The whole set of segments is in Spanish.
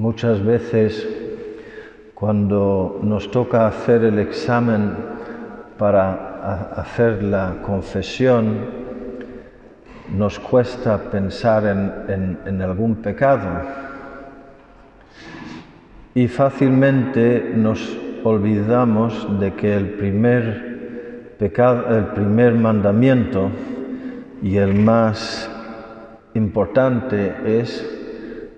Muchas veces cuando nos toca hacer el examen para hacer la confesión, nos cuesta pensar en, algún pecado. Y fácilmente nos olvidamos de que el primer pecado, el primer mandamiento y el más importante es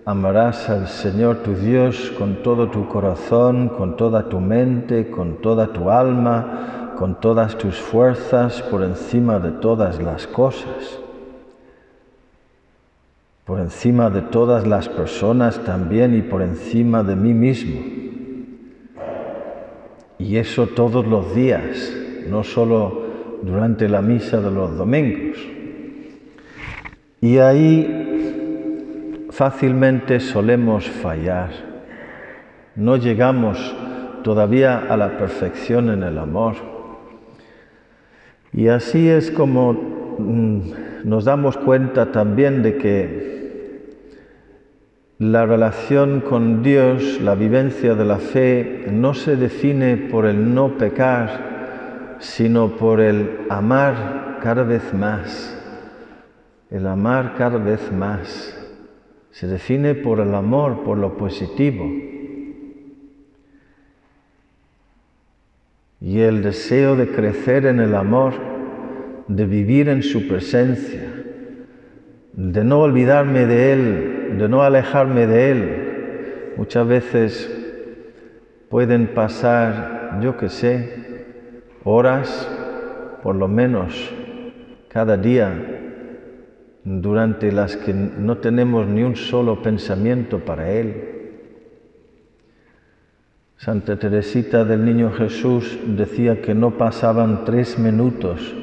amarás al Señor tu Dios con todo tu corazón, con toda tu mente, con toda tu alma, con todas tus fuerzas, por encima de todas las cosas, por encima de todas las personas también y por encima de mí mismo. Y eso todos los días, no solo durante la misa de los domingos. Y ahí fácilmente solemos fallar. No llegamos todavía a la perfección en el amor. Y así es como mm, nos damos cuenta también de que la relación con Dios, la vivencia de la fe, no se define por el no pecar, sino por el amar cada vez más, el amar cada vez más se define por el amor, por lo positivo. Y el deseo de crecer en el amor, de vivir en su presencia, de no olvidarme de Él, de no alejarme de Él. Muchas veces pueden pasar, yo qué sé, horas, por lo menos cada día, durante las que no tenemos ni un solo pensamiento para Él. Santa Teresita del Niño Jesús decía que no pasaban tres minutos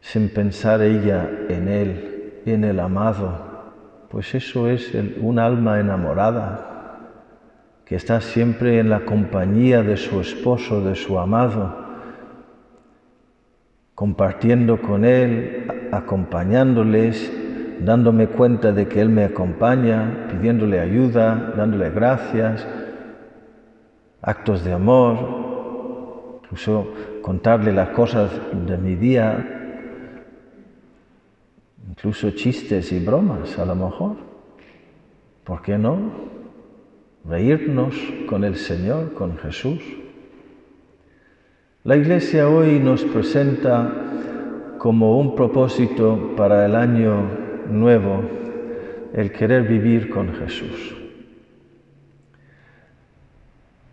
sin pensar ella en Él, en el amado. Pues eso es un alma enamorada que está siempre en la compañía de su esposo, de su amado compartiendo con Él, acompañándoles, dándome cuenta de que Él me acompaña, pidiéndole ayuda, dándole gracias, actos de amor, incluso contarle las cosas de mi día, incluso chistes y bromas a lo mejor. ¿Por qué no? Reírnos con el Señor, con Jesús. La Iglesia hoy nos presenta como un propósito para el año nuevo el querer vivir con Jesús.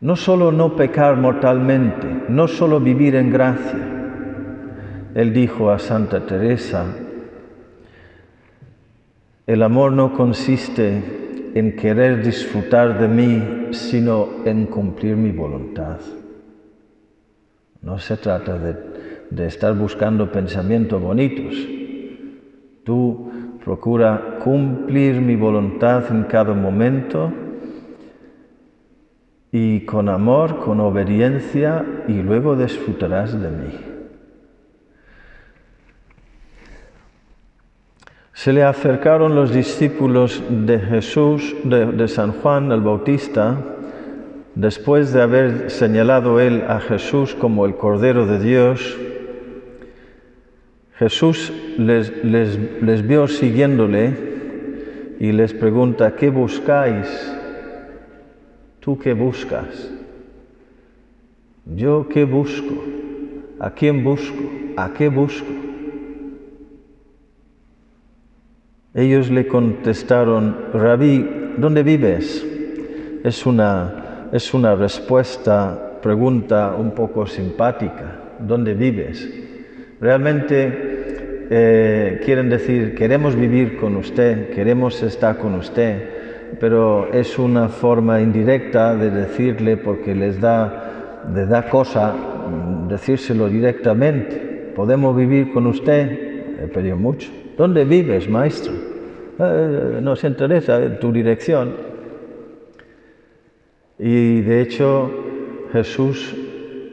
No solo no pecar mortalmente, no solo vivir en gracia. Él dijo a Santa Teresa, el amor no consiste en querer disfrutar de mí, sino en cumplir mi voluntad. No se trata de, estar buscando pensamientos bonitos. Tú procura cumplir mi voluntad en cada momento y con amor, con obediencia y luego disfrutarás de mí. Se le acercaron los discípulos de Jesús, de San Juan el Bautista, Después de haber señalado él a Jesús como el Cordero de Dios, Jesús les, vio siguiéndole y les pregunta, ¿qué buscáis? ¿Tú qué buscas? ¿Yo qué busco? ¿A quién busco? ¿A qué busco? Ellos le contestaron, Rabí, ¿dónde vives? Es una es una respuesta, pregunta un poco simpática. ¿Dónde vives? Realmente eh, quieren decir, queremos vivir con usted, queremos estar con usted, pero es una forma indirecta de decirle porque les da, les da cosa decírselo directamente. ¿Podemos vivir con usted? He pedido mucho. ¿Dónde vives, maestro? Eh, nos interesa tu dirección. Y de hecho Jesús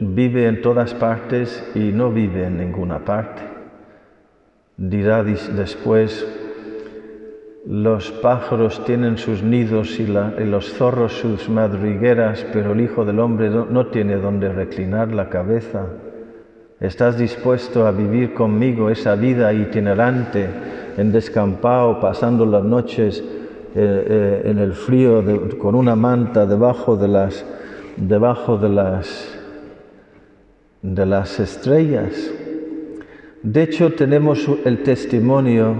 vive en todas partes y no vive en ninguna parte. Dirá después, Los pájaros tienen sus nidos y, los zorros sus madrigueras, pero el Hijo del Hombre no tiene donde reclinar la cabeza. ¿Estás dispuesto a vivir conmigo esa vida itinerante en descampado, pasando las noches eh, eh, en el frío con una manta debajo de las, debajo de las, de las estrellas? De hecho, tenemos el testimonio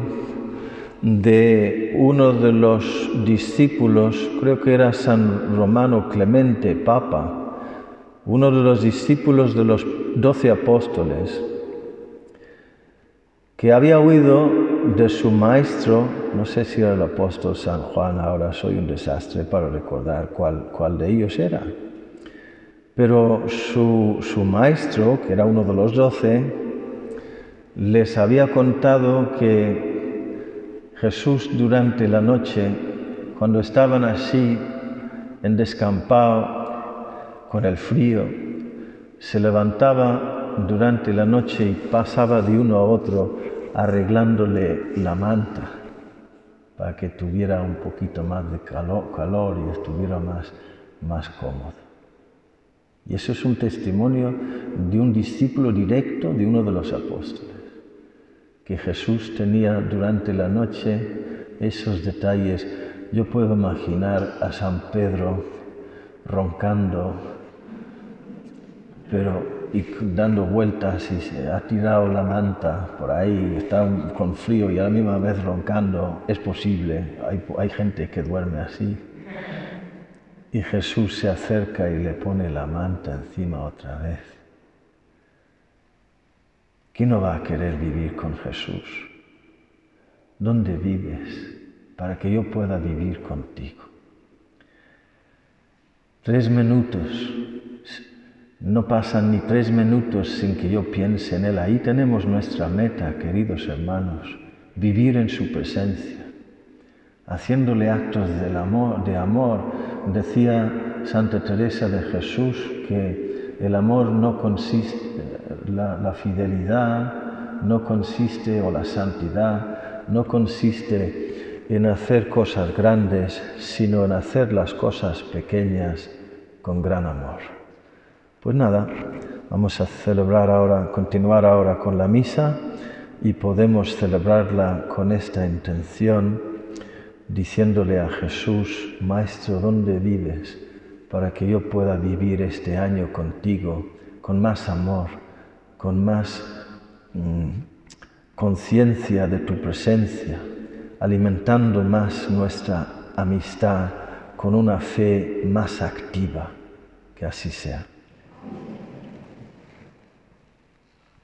de uno de los discípulos, creo que era San Romano Clemente, Papa, uno de los discípulos de los doce apóstoles, que había oído de su maestro, no sé si era el apóstol San Juan, ahora soy un desastre para recordar cuál, cuál de ellos era, pero su, su maestro, que era uno de los doce, les había contado que Jesús durante la noche, cuando estaban así en descampado, con el frío, se levantaba durante la noche y pasaba de uno a otro arreglándole la manta para que tuviera un poquito más de calor, y estuviera más, más cómodo. Y eso es un testimonio de un discípulo directo de uno de los apóstoles, que Jesús tenía durante la noche esos detalles. Yo puedo imaginar a San Pedro roncando pero y dando vueltas y se ha tirado la manta por ahí, está con frío y a la misma vez roncando, es posible, hay, hay gente que duerme así. Y Jesús se acerca y le pone la manta encima otra vez. ¿Quién no va a querer vivir con Jesús? ¿Dónde vives para que yo pueda vivir contigo? Tres minutos no pasan ni tres minutos sin que yo piense en Él. Ahí tenemos nuestra meta, queridos hermanos, vivir en su presencia, haciéndole actos de amor. Decía Santa Teresa de Jesús que el amor no consiste, la, fidelidad no consiste, o la santidad, no consiste en hacer cosas grandes, sino en hacer las cosas pequeñas con gran amor. Pues nada, vamos a celebrar ahora, continuar ahora con la misa y podemos celebrarla con esta intención, diciéndole a Jesús, Maestro, ¿dónde vives? Para que yo pueda vivir este año contigo con más amor, con más mm, conciencia de tu presencia, alimentando más nuestra amistad con una fe más activa. Que así sea.